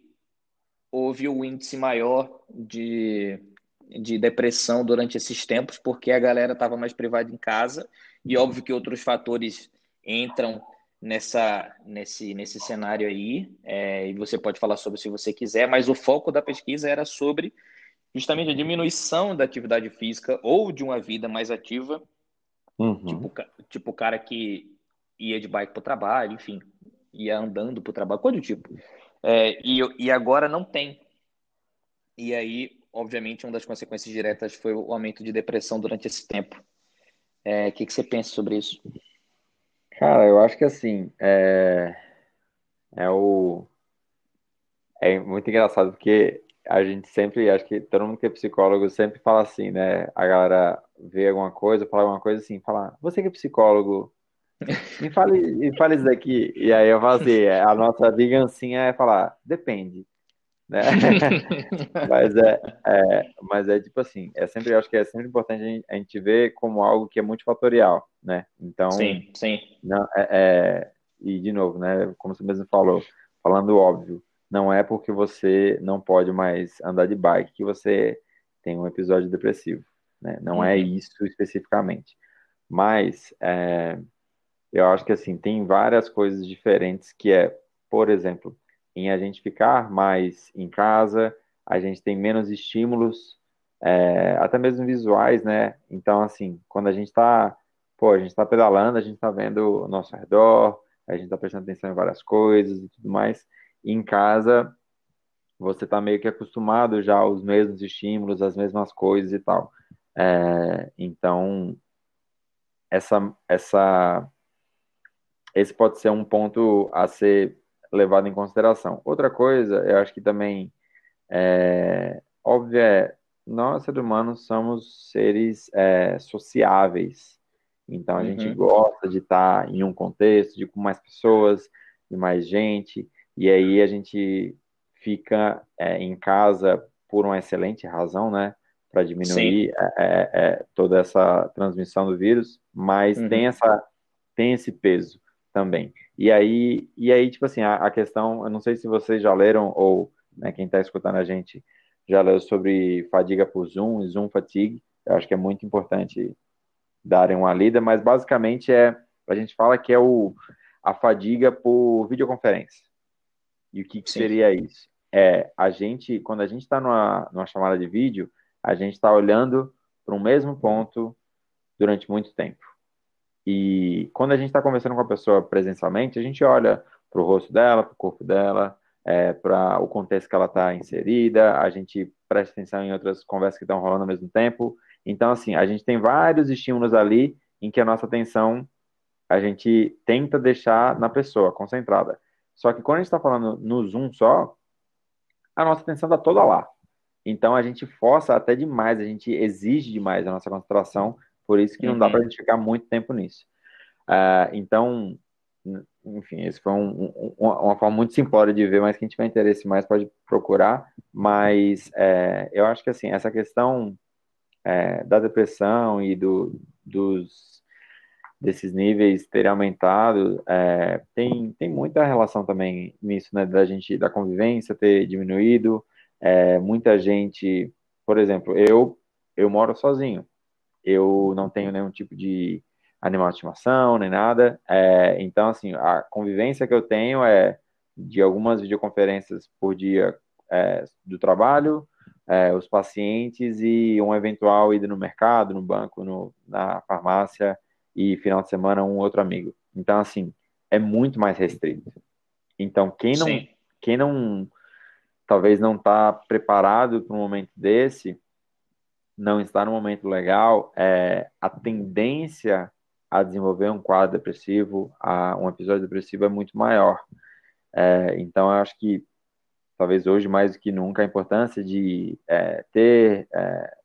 houve o um índice maior de, de depressão durante esses tempos, porque a galera estava mais privada em casa, e óbvio que outros fatores entram nessa, nesse, nesse cenário aí, é, e você pode falar sobre se você quiser, mas o foco da pesquisa era sobre justamente a diminuição da atividade física ou de uma vida mais ativa, uhum. tipo, tipo o cara que ia de bike para o trabalho, enfim, ia andando para o trabalho, coisa do tipo. É, e, e agora não tem. E aí, obviamente, uma das consequências diretas foi o aumento de depressão durante esse tempo. É, o que, que você pensa sobre isso? Cara, eu acho que assim, é, é o. É muito engraçado porque a gente sempre, acho que todo mundo que é psicólogo sempre fala assim, né? A galera vê alguma coisa, fala alguma coisa assim, fala, você que é psicólogo, me fale, me fale isso daqui. E aí eu fazia, assim, a nossa vingancinha é falar, depende. Né? mas, é, é, mas é tipo assim, é sempre, acho que é sempre importante a gente, a gente ver como algo que é multifatorial, né? Então, sim, sim. Não, é, é, e de novo, né? Como você mesmo falou, falando óbvio, não é porque você não pode mais andar de bike que você tem um episódio depressivo, né? Não é uhum. é isso especificamente. Mas é, eu acho que assim, tem várias coisas diferentes que é, por exemplo, em a gente ficar mais em casa, a gente tem menos estímulos, é, até mesmo visuais, né? Então, assim, quando a gente está, pô, a gente está pedalando, a gente está vendo o nosso redor, a gente está prestando atenção em várias coisas e tudo mais. E em casa, você está meio que acostumado já aos mesmos estímulos, as mesmas coisas e tal. É, então, essa, essa esse pode ser um ponto a ser levado em consideração. Outra coisa, eu acho que também é óbvio é, nós seres humanos somos seres é, sociáveis. Então a uhum. gente gosta de estar em um contexto, de com mais pessoas, de mais gente, e aí a gente fica é, em casa por uma excelente razão, né? Para diminuir é, é, é, toda essa transmissão do vírus, mas uhum. tem, essa, tem esse peso também. E aí, e aí tipo assim, a, a questão, eu não sei se vocês já leram, ou né, quem está escutando a gente já leu sobre fadiga por Zoom, Zoom fatigue, eu acho que é muito importante darem uma lida, mas basicamente é, a gente fala que é o, a fadiga por videoconferência. E o que, que seria isso? É, a gente, quando a gente está numa, numa chamada de vídeo, a gente está olhando para o mesmo ponto durante muito tempo. E quando a gente está conversando com a pessoa presencialmente, a gente olha para o rosto dela, para o corpo dela, é, para o contexto que ela está inserida, a gente presta atenção em outras conversas que estão rolando ao mesmo tempo. Então, assim, a gente tem vários estímulos ali em que a nossa atenção a gente tenta deixar na pessoa, concentrada. Só que quando a gente está falando no Zoom só, a nossa atenção está toda lá. Então a gente força até demais, a gente exige demais a nossa concentração por isso que não dá para a uhum. gente ficar muito tempo nisso. Uh, então, enfim, esse foi um, um, uma forma muito simplória de ver, mas quem tiver interesse mais pode procurar. Mas é, eu acho que assim, essa questão é, da depressão e do, dos desses níveis terem aumentado, é, tem, tem muita relação também nisso, né, da gente, da convivência ter diminuído, é, muita gente, por exemplo, eu, eu moro sozinho, eu não tenho nenhum tipo de animal de estimação, nem nada, é, então, assim, a convivência que eu tenho é de algumas videoconferências por dia é, do trabalho, é, os pacientes e um eventual ida no mercado, no banco, no, na farmácia e final de semana um outro amigo. Então, assim, é muito mais restrito. Então, quem não, quem não talvez não está preparado para um momento desse, não está no momento legal, é, a tendência a desenvolver um quadro depressivo, a um episódio depressivo é muito maior. É, então, eu acho que talvez hoje mais do que nunca a importância de é, ter é,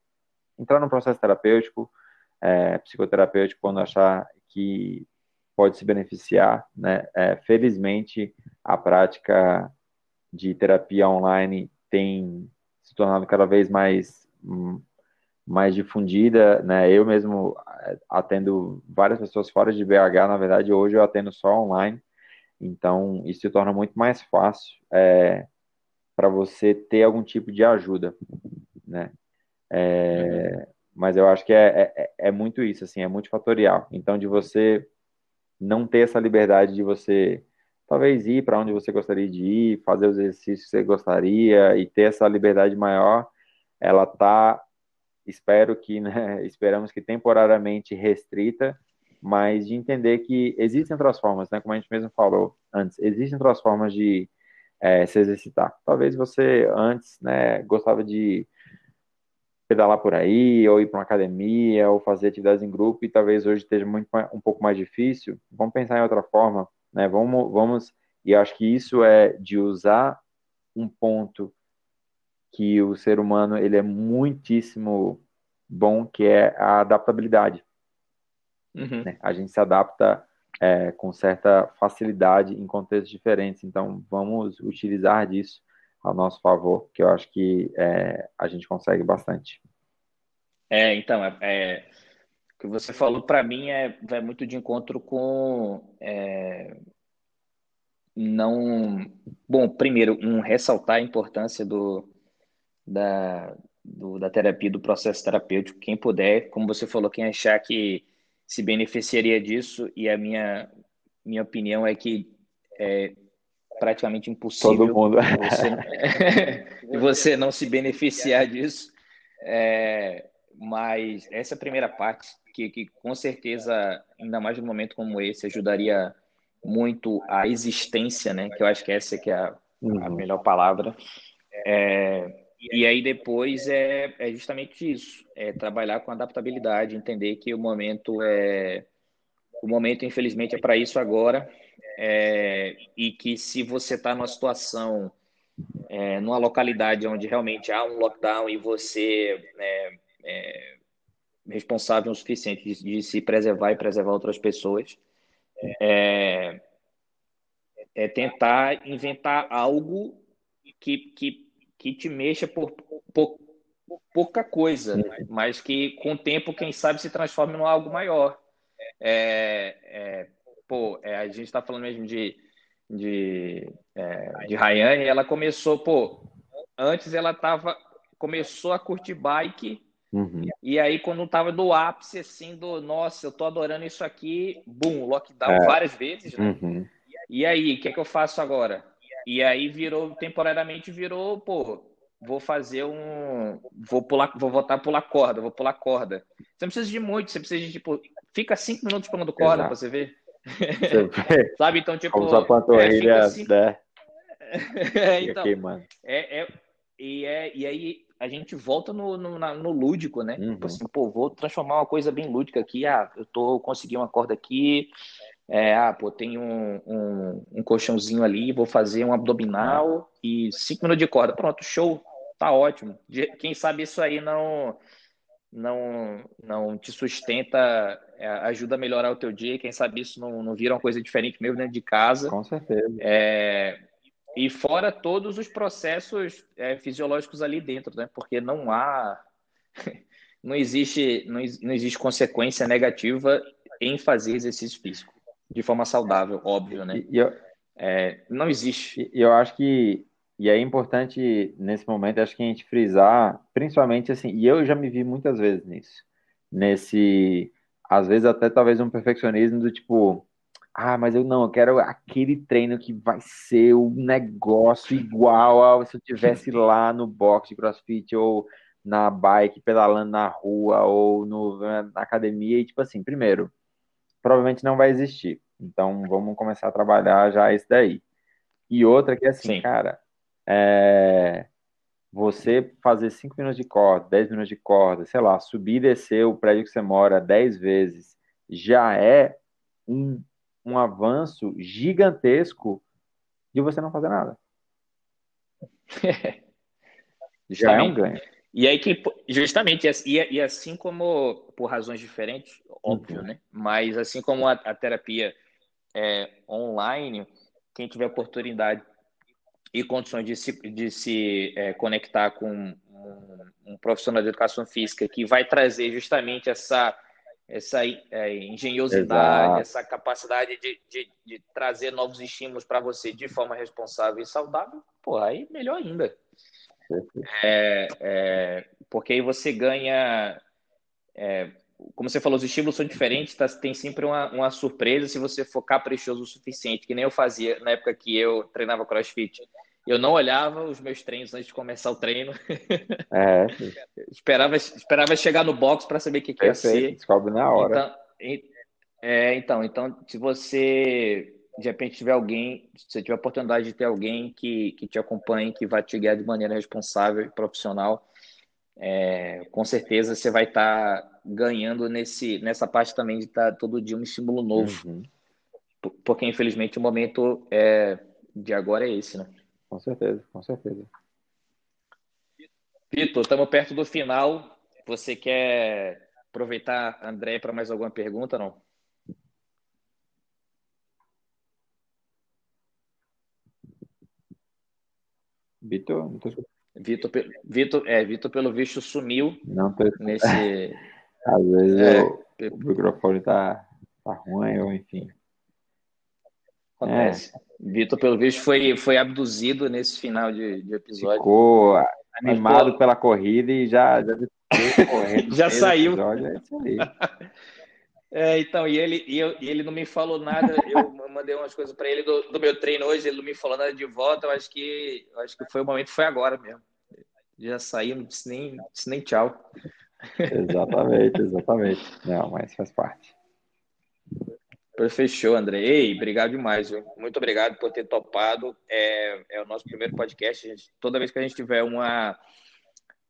entrar no processo terapêutico, é, psicoterapêutico quando achar que pode se beneficiar, né? É, felizmente a prática de terapia online tem se tornado cada vez mais mais difundida, né? Eu mesmo é, atendo várias pessoas fora de BH, na verdade hoje eu atendo só online, então isso se torna muito mais fácil é, para você ter algum tipo de ajuda, né? É, mas eu acho que é, é, é, muito isso, assim, é multifatorial. Então, de você não ter essa liberdade de você talvez ir para onde você gostaria de ir, fazer os exercícios que você gostaria e ter essa liberdade maior, ela tá, espero que, né, esperamos que temporariamente restrita, mas de entender que existem outras formas, né, como a gente mesmo falou antes, existem outras formas de é, se exercitar. Talvez você antes, né, gostava de pedalar por aí, ou ir para uma academia, ou fazer atividades em grupo, e talvez hoje esteja muito, um pouco mais difícil, vamos pensar em outra forma, né? Vamos, vamos, e acho que isso é de usar um ponto que o ser humano ele é muitíssimo bom, que é a adaptabilidade. Uhum. Né? A gente se adapta é, com certa facilidade em contextos diferentes, então vamos utilizar disso ao nosso favor, que eu acho que é, a gente consegue bastante. É, então, é, é o que você falou para mim é vai muito de encontro com é, não bom primeiro um ressaltar a importância do da, do, da terapia do processo terapêutico quem puder como você falou quem achar que se beneficiaria disso e a minha minha opinião é que é, praticamente impossível Todo mundo. você, você não se beneficiar disso. É, mas essa primeira parte, que, que com certeza, ainda mais num momento como esse, ajudaria muito a existência, né? Que eu acho que essa que é a, uhum. a melhor palavra. É, e aí depois é, é justamente isso, é trabalhar com adaptabilidade, entender que o momento é o momento infelizmente é para isso agora é, e que se você está numa situação, é, numa localidade onde realmente há um lockdown e você é, é responsável o suficiente de, de, se preservar e preservar outras pessoas, é, é tentar inventar algo que, que, que te mexa por, por pouca coisa, mas que com o tempo, quem sabe, se transforme em algo maior. É, é, pô, é, a gente está falando mesmo de, de, é, de Rayane, ela começou, pô, antes ela tava, começou a curtir bike, uhum. e aí quando tava do ápice, assim, do, nossa, eu tô adorando isso aqui, boom, lockdown é. várias vezes, né? Uhum. E aí, o que é que eu faço agora? E aí virou, temporariamente virou, pô, vou fazer um. Vou pular, vou voltar a pular corda, vou pular corda. Você não precisa de muito, você precisa de tipo. Fica cinco minutos pulando corda pra você ver. Sabe? Então, tipo. Como sua panturrilha, é, assim... né? é, então, é, é, e, é, e aí a gente volta no, no, no lúdico, né? Tipo uhum. Tipo assim, pô, vou transformar uma coisa bem lúdica aqui. Ah, eu tô consegui uma corda aqui. É, ah, pô, tem um, um, um colchãozinho ali, vou fazer um abdominal e cinco minutos de corda. Pronto, show, tá ótimo. Quem sabe isso aí não não não te sustenta, é, ajuda a melhorar o teu dia. Quem sabe isso não, não vira uma coisa diferente mesmo dentro de casa. Com certeza. É, e fora todos os processos é, fisiológicos ali dentro, né? Porque não há, não existe, não, não existe consequência negativa em fazer exercício físico, de forma saudável, óbvio, né? E, eu, é, não existe. E eu acho que e é importante nesse momento, acho que a gente frisar, principalmente assim, e eu já me vi muitas vezes nisso, nesse, às vezes até talvez um perfeccionismo do tipo, ah, mas eu não, eu quero aquele treino que vai ser o um negócio igual ao se eu tivesse lá no box de CrossFit ou na bike, pedalando na rua ou no, na academia e tipo assim, primeiro, provavelmente não vai existir. Então vamos começar a trabalhar já isso daí. E outra que é assim, Sim. cara, é, você fazer 5 minutos de corda, 10 minutos de corda, sei lá, subir e descer o prédio que você mora 10 vezes, já é um, um avanço gigantesco de você não fazer nada. já é um ganho. E aí que, justamente, e, e assim como, por razões diferentes, óbvio, uhum. né? Mas assim como a, a terapia é, online, quem tiver oportunidade e condições de se, de se é, conectar com um, um, profissional de educação física que vai trazer justamente essa, essa é, engenhosidade, Exato. essa capacidade de, de, de, trazer novos estímulos para você de forma responsável e saudável, pô, aí melhor ainda. É, é, porque aí você ganha. Como você falou, os estímulos são diferentes, tá, tem sempre uma, uma surpresa se você for caprichoso o suficiente, que nem eu fazia na época que eu treinava crossfit. Eu não olhava os meus treinos antes de começar o treino. É. esperava, esperava chegar no box para saber o que, que ia ser. Descobre na hora. Então, é, então, então, se você de repente tiver alguém, se você tiver a oportunidade de ter alguém que, que te acompanhe, que vai te guiar de maneira responsável e profissional, é, com certeza você vai estar tá ganhando nesse, nessa parte também de estar tá todo dia um estímulo novo. Uhum. Porque, infelizmente, o momento é, de agora é esse, né? Com certeza, com certeza. Vitor, estamos perto do final. Você quer aproveitar, André, para mais alguma pergunta, não? Vitor, Vitor, Vitor, é, Vitor, pelo visto, sumiu não tô... nesse. Às vezes é, eu, o microfone tá, tá ruim, ou enfim. Acontece. É. Vitor, pelo visto, foi, foi abduzido nesse final de, de episódio. Ficou animado Mas, pela corrida e já, já, já saiu. Episódio, é. É, então, e ele, e, eu, e ele não me falou nada. Eu mandei umas coisas para ele do, do, meu treino hoje, ele não me falou nada de volta. Eu acho que, eu acho que foi o momento, foi agora mesmo. Já saiu, não disse nem, disse nem tchau. Exatamente, exatamente. Não, mas faz parte. Fechou, André. Ei, obrigado demais. Viu? Muito obrigado por ter topado. É, é o nosso primeiro podcast. Gente, toda vez que a gente tiver uma.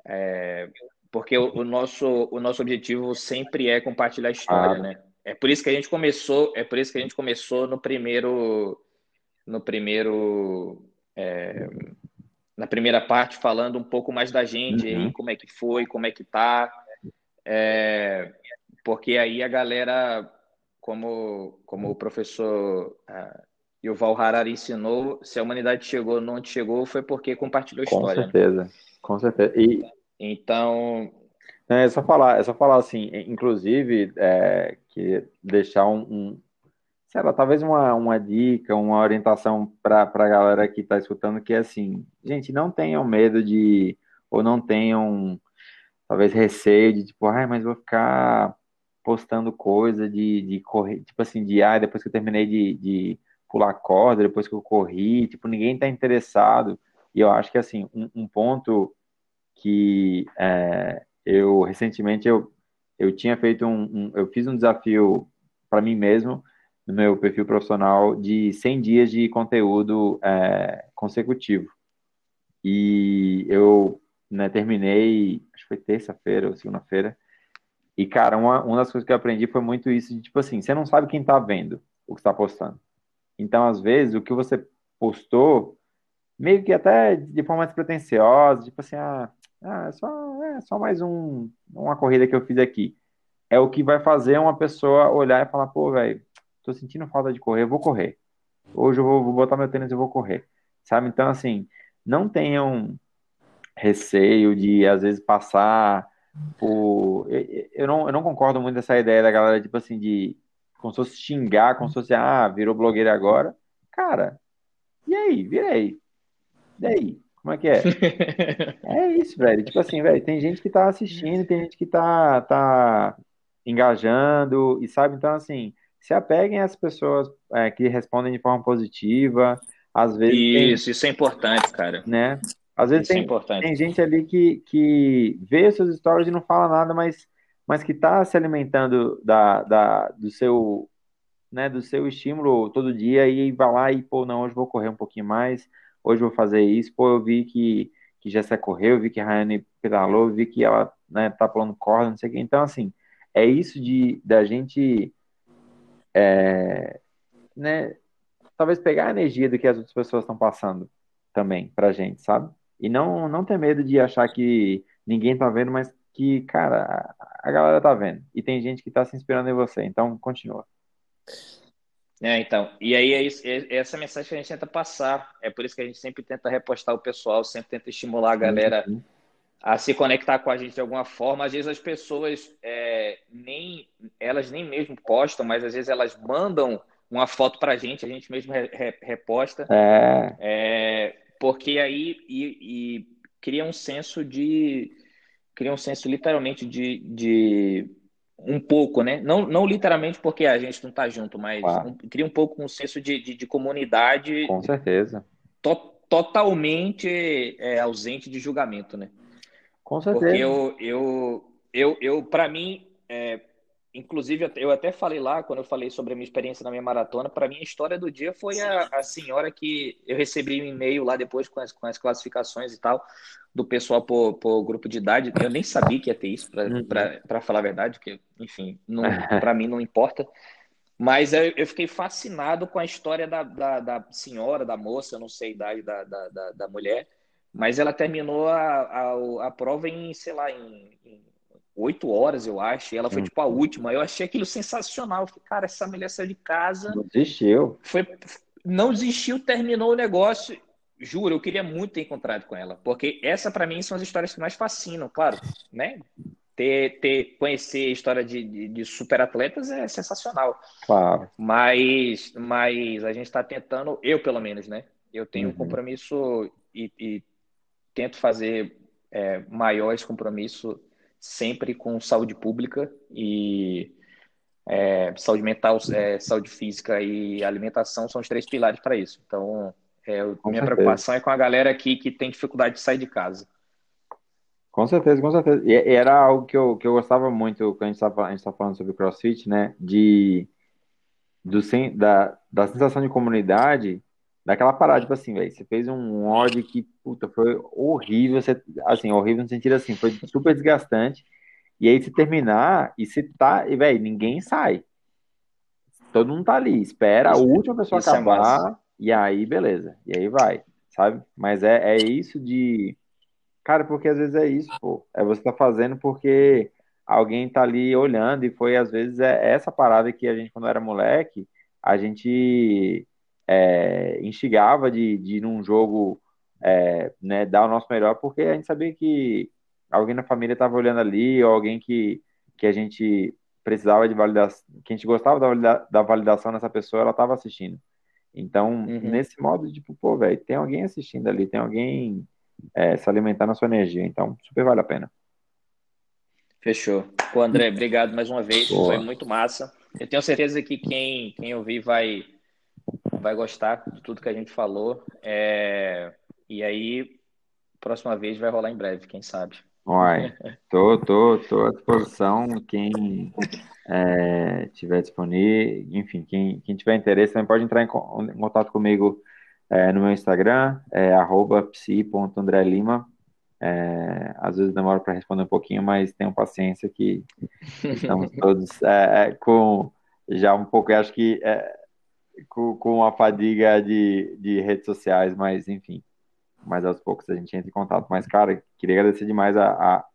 É, porque o, o, nosso, o nosso objetivo sempre é compartilhar a história, ah. né? É por isso que a gente começou, é por isso que a gente começou no primeiro, no primeiro, é, na primeira parte falando um pouco mais da gente, uhum. aí, como é que foi, como é que tá, é, porque aí a galera, como, como o professor uh, Yuval Harari ensinou, se a humanidade chegou onde chegou foi porque compartilhou história. Com né? certeza, né? com certeza. E então. É só falar, é só falar assim, inclusive, é, que deixar um, um sei lá, talvez uma, uma dica, uma orientação para a galera que está escutando, que é assim, gente, não tenham medo de, ou não tenham, talvez, receio de, tipo, ai, mas vou ficar postando coisa de, de correr, tipo assim, de, ah, depois que eu terminei de, de pular corda, depois que eu corri, tipo, ninguém está interessado, e eu acho que, assim, um, um ponto que é, eu recentemente eu, eu tinha feito um, um eu fiz um desafio para mim mesmo no meu perfil profissional de 100 dias de conteúdo é, consecutivo. E eu né, terminei acho que foi terça-feira ou segunda-feira e cara uma, uma das coisas que eu aprendi foi muito isso de tipo assim você não sabe quem está vendo o que está postando então às vezes o que você postou meio que até de forma despretensiosa, tipo assim, ah, ah, é só, é só mais um, uma corrida que eu fiz aqui. É o que vai fazer uma pessoa olhar e falar, pô, velho, tô sentindo falta de correr, eu vou correr. Hoje eu vou, vou botar meu tênis e vou correr. Sabe? Então, assim, não tenham receio de, às vezes, passar por... Eu, não, eu não concordo muito dessa ideia da galera, tipo assim, de como se fosse xingar, como se fosse, ah, virou blogueira agora. Cara, e aí? Virei. E aí? Como é que é? é isso, velho. Tipo assim, velho, tem gente que tá assistindo, tem gente que tá, tá engajando, e sabe? Então, assim, se apeguem às pessoas é, que respondem de forma positiva. Às vezes. Isso, tem, isso é importante, cara. Né? Às vezes isso é tem, é tem gente ali que, que vê seus stories e não fala nada, mas, mas que está se alimentando da, da, do seu né, do seu estímulo todo dia e vai lá e, pô, não, hoje vou correr um pouquinho mais, hoje vou fazer isso, pô, eu vi que, que Jéssica correu, eu vi que a Rayane pedalou, eu vi que ela, né, tá pulando corda, não sei o que. Então, assim, é isso de da gente, é, né, talvez pegar a energia do que as outras pessoas estão passando também pra gente, sabe? E não, não ter medo de achar que ninguém tá vendo, mas que, cara, a galera tá vendo. E tem gente que tá se inspirando em você. Então, continua. É, então, e aí é, isso, é essa mensagem que a gente tenta passar. É por isso que a gente sempre tenta repostar o pessoal, sempre tenta estimular a galera uhum. a se conectar com a gente de alguma forma. Às vezes as pessoas é, nem elas nem mesmo postam, mas às vezes elas mandam uma foto para a gente, a gente mesmo re, re, reposta. É. é. Porque aí e, e, cria um senso de cria um senso literalmente de, de um pouco, né? Não, não literalmente porque a gente não está junto, mas claro. um, cria um pouco um senso de, de, de comunidade. Com certeza. To, totalmente é, ausente de julgamento, né? Com certeza. Porque eu, eu, eu, eu para mim, é, inclusive, eu até falei lá, quando eu falei sobre a minha experiência na minha maratona, para mim a história do dia foi a, a senhora que eu recebi um e-mail lá depois com as, com as classificações e tal, do pessoal por, por grupo de idade. Eu nem sabia que ia ter isso, para uhum. falar a verdade, que, enfim, para mim não importa. Mas eu, eu, fiquei fascinado com a história da, da, da, senhora, da moça, eu não sei a idade da, da, da mulher, mas ela terminou a, a, a prova em, sei lá, em, em oito horas, eu acho, e ela foi tipo a última. Eu achei aquilo sensacional. Eu falei, cara, essa mulher saiu de casa. Não desistiu. Foi, não desistiu, terminou o negócio juro, eu queria muito ter encontrado com ela, porque essa para mim são as histórias que mais fascinam, claro, né? Ter, ter conhecer a história de, de, de super atletas é sensacional. Claro. Mas, mas a gente está tentando, eu pelo menos, né? Eu tenho uhum. um compromisso e, e tento fazer é, maior esse compromisso sempre com saúde pública e é, saúde mental, é, saúde física e alimentação são os três pilares para isso. Então, é, minha certeza. preocupação é com a galera aqui que tem dificuldade de sair de casa. Com certeza, com certeza. E era algo que eu, que eu gostava muito quando a gente estava falando sobre crossfit, né? De, do, da, da sensação de comunidade, daquela parada, tipo assim, velho, você fez um odd que, puta, foi horrível, você, assim, horrível no sentido assim, foi super desgastante. E aí, se terminar, e se tá, e, velho, ninguém sai. Todo mundo tá ali, espera a última pessoa é acabar. É e aí, beleza. E aí vai, sabe? Mas é, é isso de. Cara, porque às vezes é isso, pô. É você tá fazendo porque alguém tá ali olhando e foi, às vezes, é essa parada que a gente, quando era moleque, a gente é, instigava de, de ir num jogo, é, né, dar o nosso melhor, porque a gente sabia que alguém na família tava olhando ali, ou alguém que, que a gente precisava de validação, que a gente gostava da, da validação nessa pessoa, ela tava assistindo. Então, uhum. nesse modo, tipo, pô, velho, tem alguém assistindo ali, tem alguém é, se alimentando a sua energia. Então, super vale a pena. Fechou. Pô, André, obrigado mais uma vez. Pô. Foi muito massa. Eu tenho certeza que quem, quem ouvir vai, vai gostar de tudo que a gente falou. É... E aí, próxima vez vai rolar em breve, quem sabe. Uai, tô, tô, tô à disposição. Quem é, tiver disponível, enfim, quem, quem tiver interesse também pode entrar em, em contato comigo é, no meu Instagram, é psi.andrelima. É, às vezes demora para responder um pouquinho, mas tenham paciência que estamos todos é, é, com já um pouco, acho que é, com, com a fadiga de, de redes sociais, mas enfim, mas aos poucos a gente entra em contato. Mas, cara, queria agradecer demais a, a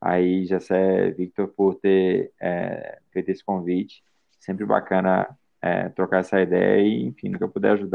aí, Jessé, Victor, por ter é, feito esse convite. Sempre bacana é, trocar essa ideia e, enfim, no que eu puder ajudar.